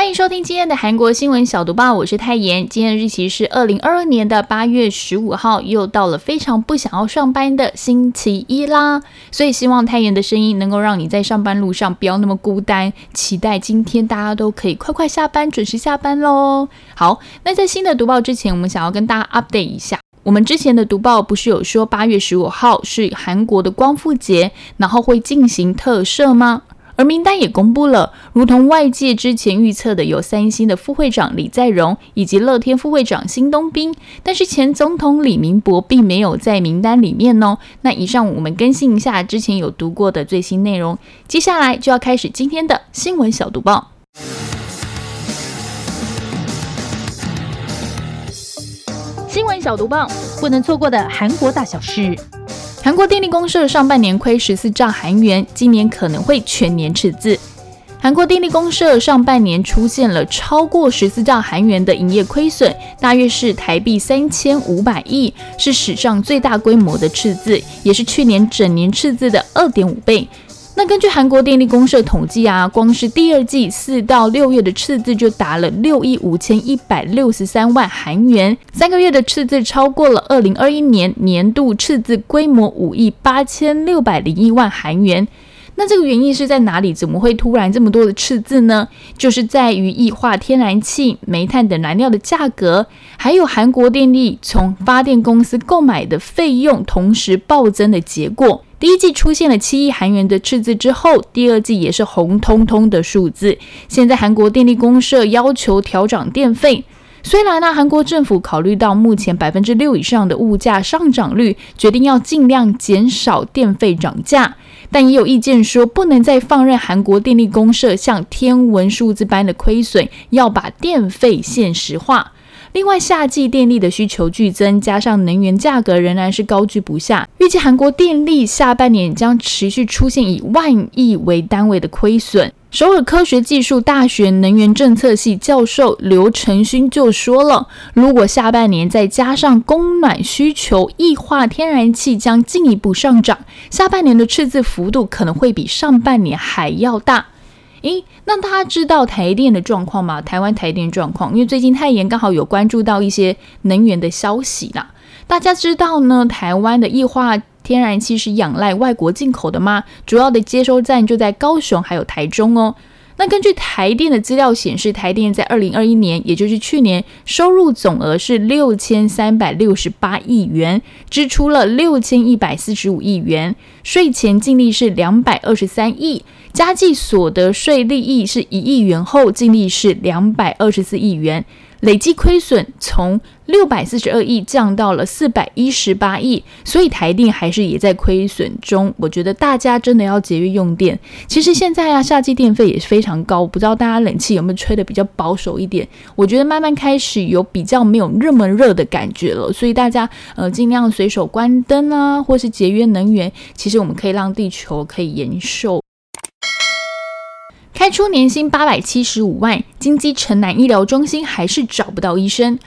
欢迎收听今天的韩国新闻小读报，我是泰妍。今天的日期是二零二二年的八月十五号，又到了非常不想要上班的星期一啦。所以希望泰妍的声音能够让你在上班路上不要那么孤单。期待今天大家都可以快快下班，准时下班喽。好，那在新的读报之前，我们想要跟大家 update 一下，我们之前的读报不是有说八月十五号是韩国的光复节，然后会进行特赦吗？而名单也公布了，如同外界之前预测的，有三星的副会长李在镕以及乐天副会长辛东斌，但是前总统李明博并没有在名单里面哦。那以上我们更新一下之前有读过的最新内容，接下来就要开始今天的新闻小读报。新闻小读报，不能错过的韩国大小事。韩国电力公社上半年亏十四兆韩元，今年可能会全年赤字。韩国电力公社上半年出现了超过十四兆韩元的营业亏损，大约是台币三千五百亿，是史上最大规模的赤字，也是去年整年赤字的二点五倍。那根据韩国电力公社统计啊，光是第二季四到六月的赤字就达了六亿五千一百六十三万韩元，三个月的赤字超过了二零二一年年度赤字规模五亿八千六百零一万韩元。那这个原因是在哪里？怎么会突然这么多的赤字呢？就是在于液化天然气、煤炭等燃料的价格，还有韩国电力从发电公司购买的费用同时暴增的结果。第一季出现了七亿韩元的赤字之后，第二季也是红彤彤的数字。现在韩国电力公社要求调涨电费，虽然呢，韩国政府考虑到目前百分之六以上的物价上涨率，决定要尽量减少电费涨价，但也有意见说，不能再放任韩国电力公社像天文数字般的亏损，要把电费现实化。另外，夏季电力的需求剧增，加上能源价格仍然是高居不下，预计韩国电力下半年将持续出现以万亿为单位的亏损。首尔科学技术大学能源政策系教授刘成勋就说了，如果下半年再加上供暖需求，液化天然气将进一步上涨，下半年的赤字幅度可能会比上半年还要大。诶，那大家知道台电的状况吗？台湾台电状况，因为最近太严，刚好有关注到一些能源的消息啦。大家知道呢，台湾的液化天然气是仰赖外国进口的吗？主要的接收站就在高雄还有台中哦。那根据台电的资料显示，台电在二零二一年，也就是去年，收入总额是六千三百六十八亿元，支出了六千一百四十五亿元，税前净利是两百二十三亿。加计所得税利益是一亿元后，净利是两百二十四亿元，累计亏损从六百四十二亿降到了四百一十八亿，所以台电还是也在亏损中。我觉得大家真的要节约用电。其实现在啊，夏季电费也是非常高，不知道大家冷气有没有吹的比较保守一点？我觉得慢慢开始有比较没有那么热的感觉了，所以大家呃尽量随手关灯啊，或是节约能源。其实我们可以让地球可以延寿。开出年薪八百七十五万，金鸡城南医疗中心还是找不到医生。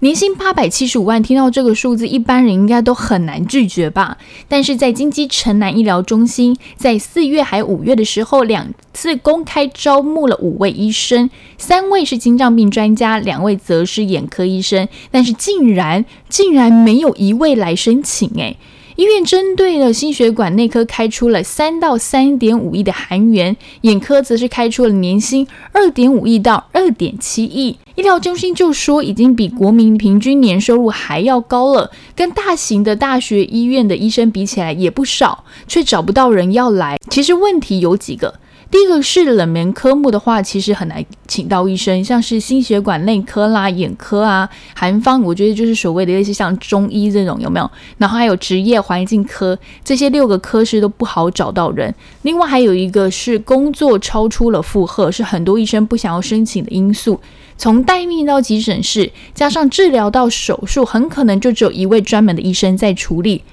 年薪八百七十五万，听到这个数字，一般人应该都很难拒绝吧？但是在金鸡城南医疗中心，在四月还五月的时候，两次公开招募了五位医生，三位是心脏病专家，两位则是眼科医生，但是竟然竟然没有一位来申请，诶。医院针对了心血管内科开出了三到三点五亿的韩元，眼科则是开出了年薪二点五亿到二点七亿。医疗中心就说已经比国民平均年收入还要高了，跟大型的大学医院的医生比起来也不少，却找不到人要来。其实问题有几个。第一个是冷门科目的话，其实很难请到医生，像是心血管内科啦、眼科啊、韩方，我觉得就是所谓的类似像中医这种有没有？然后还有职业环境科，这些六个科室都不好找到人。另外还有一个是工作超出了负荷，是很多医生不想要申请的因素。从待命到急诊室，加上治疗到手术，很可能就只有一位专门的医生在处理。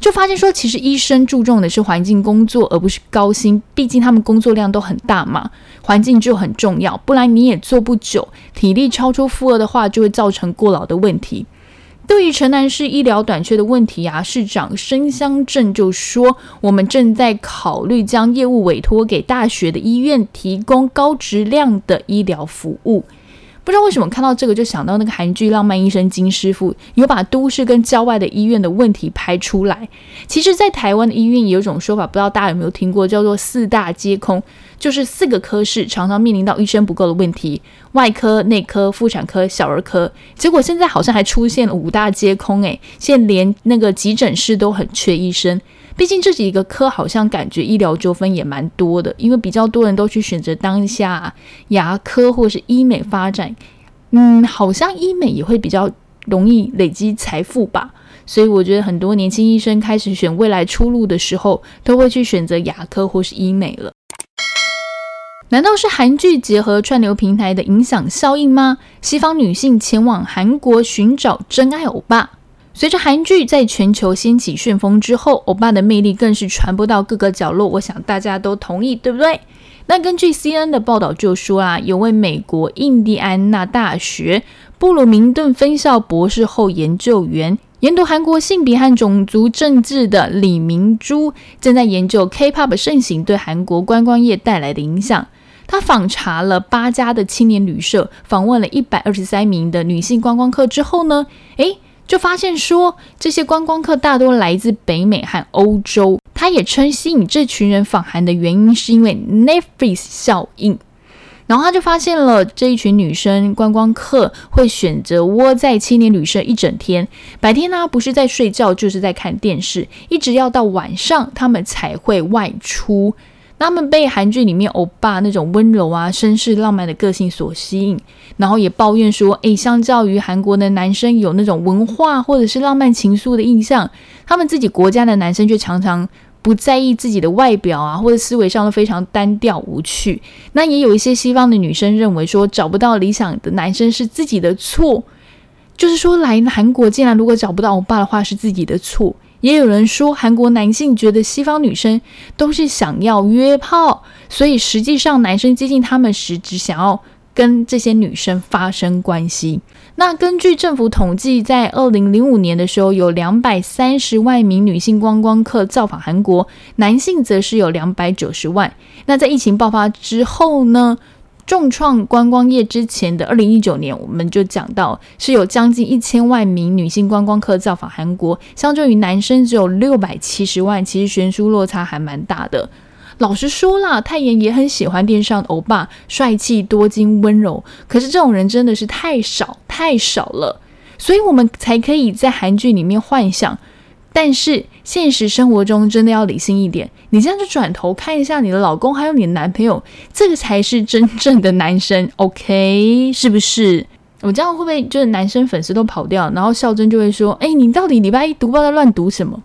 就发现说，其实医生注重的是环境工作，而不是高薪。毕竟他们工作量都很大嘛，环境就很重要。不然你也做不久，体力超出负荷的话，就会造成过劳的问题。对于城南市医疗短缺的问题啊，市长申乡镇就说，我们正在考虑将业务委托给大学的医院，提供高质量的医疗服务。不知道为什么看到这个就想到那个韩剧《浪漫医生金师傅》，有把都市跟郊外的医院的问题拍出来。其实，在台湾的医院也有一种说法，不知道大家有没有听过，叫做“四大皆空”，就是四个科室常常面临到医生不够的问题：外科、内科、妇产科、小儿科。结果现在好像还出现了五大皆空，诶，现在连那个急诊室都很缺医生。毕竟这几个科好像感觉医疗纠纷也蛮多的，因为比较多人都去选择当下牙科或是医美发展，嗯，好像医美也会比较容易累积财富吧。所以我觉得很多年轻医生开始选未来出路的时候，都会去选择牙科或是医美了。难道是韩剧结合串流平台的影响效应吗？西方女性前往韩国寻找真爱欧巴。随着韩剧在全球掀起旋风之后，欧巴的魅力更是传播到各个角落。我想大家都同意，对不对？那根据 C N 的报道就说啊，有位美国印第安纳大学布鲁明顿分校博士后研究员，研读韩国性别和种族政治的李明珠，正在研究 K-pop 盛行对韩国观光业带来的影响。他访查了八家的青年旅社，访问了一百二十三名的女性观光客之后呢，诶。就发现说，这些观光客大多来自北美和欧洲。他也称吸引这群人访韩的原因是因为 Netflix 效应。然后他就发现了这一群女生观光客会选择窝在青年旅社一整天，白天呢不是在睡觉就是在看电视，一直要到晚上他们才会外出。他们被韩剧里面欧巴那种温柔啊、绅士、浪漫的个性所吸引，然后也抱怨说：“诶，相较于韩国的男生有那种文化或者是浪漫情愫的印象，他们自己国家的男生却常常不在意自己的外表啊，或者思维上都非常单调无趣。”那也有一些西方的女生认为说，找不到理想的男生是自己的错，就是说来韩国竟然如果找不到欧巴的话是自己的错。也有人说，韩国男性觉得西方女生都是想要约炮，所以实际上男生接近他们时，只想要跟这些女生发生关系。那根据政府统计，在二零零五年的时候，有两百三十万名女性观光客造访韩国，男性则是有两百九十万。那在疫情爆发之后呢？重创观光业之前的二零一九年，我们就讲到是有将近一千万名女性观光客造访韩国，相对于男生只有六百七十万，其实悬殊落差还蛮大的。老实说啦，泰妍也很喜欢电视上的欧巴，帅气多金温柔，可是这种人真的是太少太少了，所以我们才可以在韩剧里面幻想。但是现实生活中真的要理性一点，你这样就转头看一下你的老公还有你的男朋友，这个才是真正的男生，OK？是不是？我这样会不会就是男生粉丝都跑掉，然后孝真就会说：“哎，你到底礼拜一读报在乱读什么？”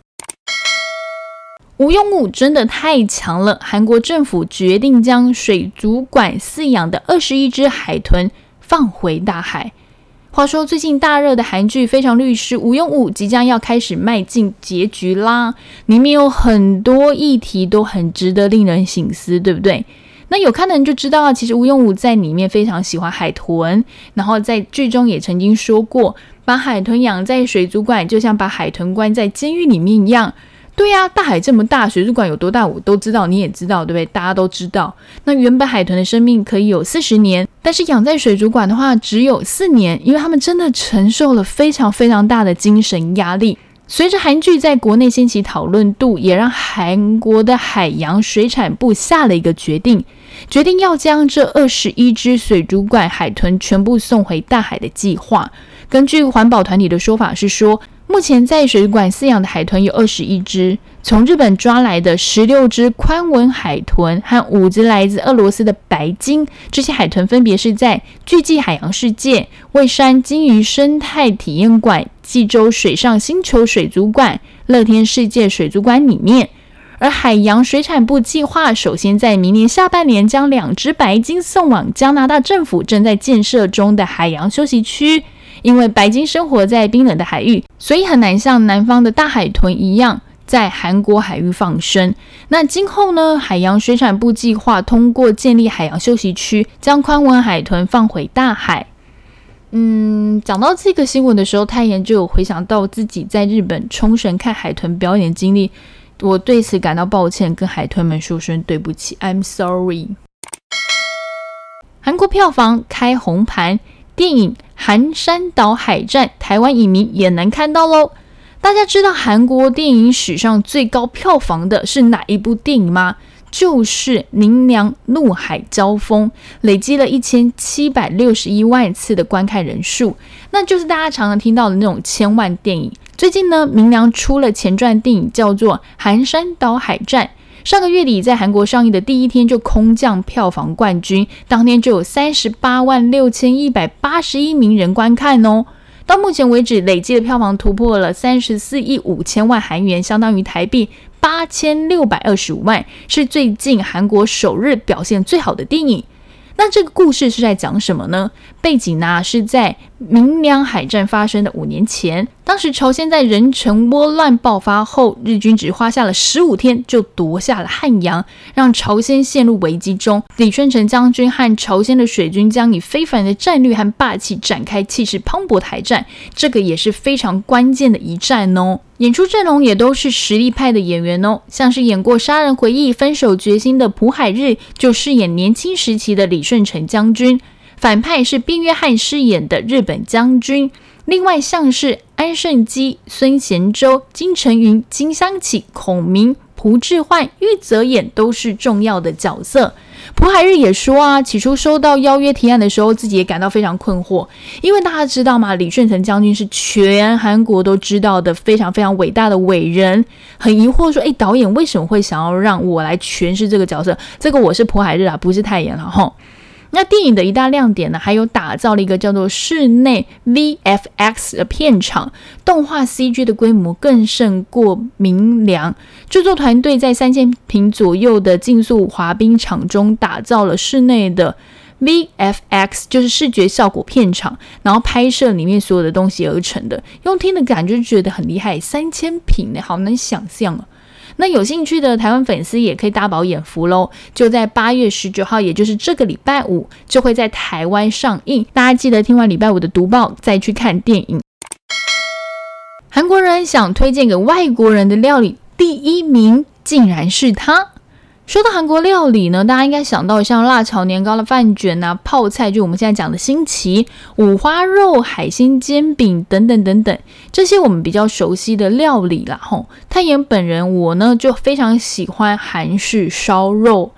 吴用武真的太强了，韩国政府决定将水族馆饲养的二十一只海豚放回大海。话说，最近大热的韩剧《非常律师吴用武》即将要开始迈进结局啦，里面有很多议题都很值得令人醒思，对不对？那有看的人就知道，其实吴用武在里面非常喜欢海豚，然后在剧中也曾经说过，把海豚养在水族馆就像把海豚关在监狱里面一样。对呀，大海这么大，水族馆有多大，我都知道，你也知道，对不对？大家都知道。那原本海豚的生命可以有四十年，但是养在水族馆的话只有四年，因为他们真的承受了非常非常大的精神压力。随着韩剧在国内掀起讨论度，也让韩国的海洋水产部下了一个决定，决定要将这二十一只水族馆海豚全部送回大海的计划。根据环保团体的说法是说。目前在水族馆饲养的海豚有二十一只，从日本抓来的十六只宽吻海豚和五只来自俄罗斯的白鲸。这些海豚分别是在巨济海洋世界、蔚山鲸鱼生态体验馆、济州水上星球水族馆、乐天世界水族馆里面。而海洋水产部计划首先在明年下半年将两只白鲸送往加拿大政府正在建设中的海洋休息区。因为白鲸生活在冰冷的海域，所以很难像南方的大海豚一样在韩国海域放生。那今后呢，海洋水产部计划通过建立海洋休息区，将宽吻海豚放回大海。嗯，讲到这个新闻的时候，泰妍就有回想到自己在日本冲绳看海豚表演的经历，我对此感到抱歉，跟海豚们说声对不起，I'm sorry。韩国票房开红盘，电影《寒山岛海战》台湾影迷也能看到喽。大家知道韩国电影史上最高票房的是哪一部电影吗？就是《宁娘怒海交锋》，累积了一千七百六十一万次的观看人数，那就是大家常常听到的那种千万电影。最近呢，明良出了前传电影，叫做《寒山岛海战》。上个月底在韩国上映的第一天就空降票房冠军，当天就有三十八万六千一百八十一名人观看哦。到目前为止，累计的票房突破了三十四亿五千万韩元，相当于台币八千六百二十五万，是最近韩国首日表现最好的电影。那这个故事是在讲什么呢？背景呢是在明良海战发生的五年前，当时朝鲜在仁城倭乱爆发后，日军只花下了十五天就夺下了汉阳，让朝鲜陷入危机中。李舜臣将军和朝鲜的水军将以非凡的战略和霸气展开气势磅礴的海战，这个也是非常关键的一战哦。演出阵容也都是实力派的演员哦，像是演过《杀人回忆》《分手决心》的朴海日就饰演年轻时期的李舜臣将军，反派是边约翰饰演的日本将军。另外像是安胜基、孙贤周、金城云、金香启、孔明、朴智焕、玉泽演都是重要的角色。朴海日也说啊，起初收到邀约提案的时候，自己也感到非常困惑，因为大家知道吗？李舜臣将军是全韩国都知道的非常非常伟大的伟人，很疑惑说，哎，导演为什么会想要让我来诠释这个角色？这个我是朴海日啊，不是太妍了哈。那电影的一大亮点呢，还有打造了一个叫做室内 VFX 的片场，动画 CG 的规模更胜过明良。制作团队在三千平左右的竞速滑冰场中打造了室内的 VFX，就是视觉效果片场，然后拍摄里面所有的东西而成的。用听的感觉就觉得很厉害，三千平呢，好难想象啊。那有兴趣的台湾粉丝也可以大饱眼福喽！就在八月十九号，也就是这个礼拜五，就会在台湾上映。大家记得听完礼拜五的读报再去看电影。韩国人想推荐给外国人的料理，第一名竟然是他。说到韩国料理呢，大家应该想到像辣炒年糕的饭卷啊、泡菜，就我们现在讲的新奇五花肉、海鲜煎饼等等等等，这些我们比较熟悉的料理啦。吼，泰妍本人我呢就非常喜欢韩式烧肉。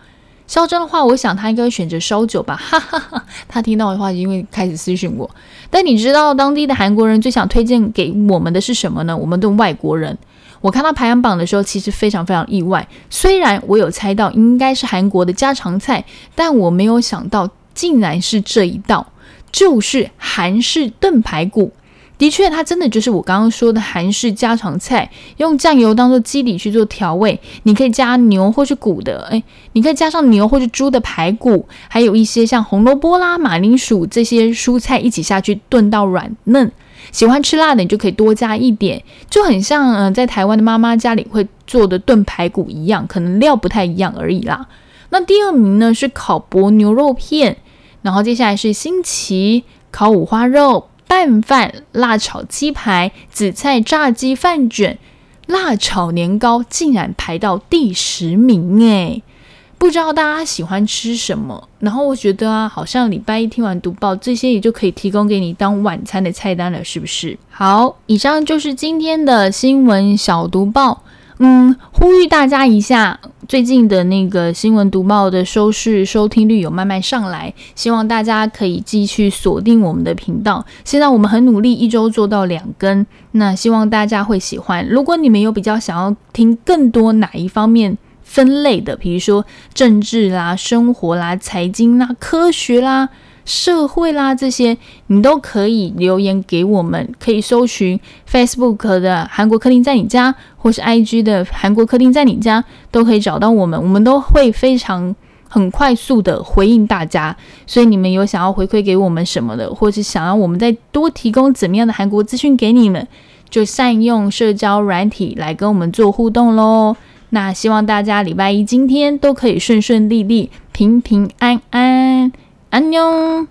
肖真的话，我想他应该会选择烧酒吧。哈哈哈，他听到的话，因为开始私讯我。但你知道当地的韩国人最想推荐给我们的是什么呢？我们的外国人。我看到排行榜的时候，其实非常非常意外。虽然我有猜到应该是韩国的家常菜，但我没有想到竟然是这一道，就是韩式炖排骨。的确，它真的就是我刚刚说的韩式家常菜，用酱油当做基底去做调味。你可以加牛或是骨的，诶，你可以加上牛或是猪的排骨，还有一些像红萝卜啦、马铃薯这些蔬菜一起下去炖到软嫩。喜欢吃辣的，你就可以多加一点，就很像嗯，在台湾的妈妈家里会做的炖排骨一样，可能料不太一样而已啦。那第二名呢是烤薄牛肉片，然后接下来是新奇烤五花肉拌饭、辣炒鸡排、紫菜炸鸡饭卷、辣炒年糕，竟然排到第十名诶。不知道大家喜欢吃什么，然后我觉得啊，好像礼拜一听完读报，这些也就可以提供给你当晚餐的菜单了，是不是？好，以上就是今天的新闻小读报。嗯，呼吁大家一下，最近的那个新闻读报的收视收听率有慢慢上来，希望大家可以继续锁定我们的频道。现在我们很努力，一周做到两更，那希望大家会喜欢。如果你们有比较想要听更多哪一方面？分类的，比如说政治啦、生活啦、财经啦、科学啦、社会啦这些，你都可以留言给我们。可以搜寻 Facebook 的韩国客厅在你家，或是 IG 的韩国客厅在你家，都可以找到我们。我们都会非常很快速的回应大家。所以你们有想要回馈给我们什么的，或是想要我们再多提供怎么样的韩国资讯给你们，就善用社交软体来跟我们做互动喽。那希望大家礼拜一今天都可以顺顺利利、平平安安，安妞。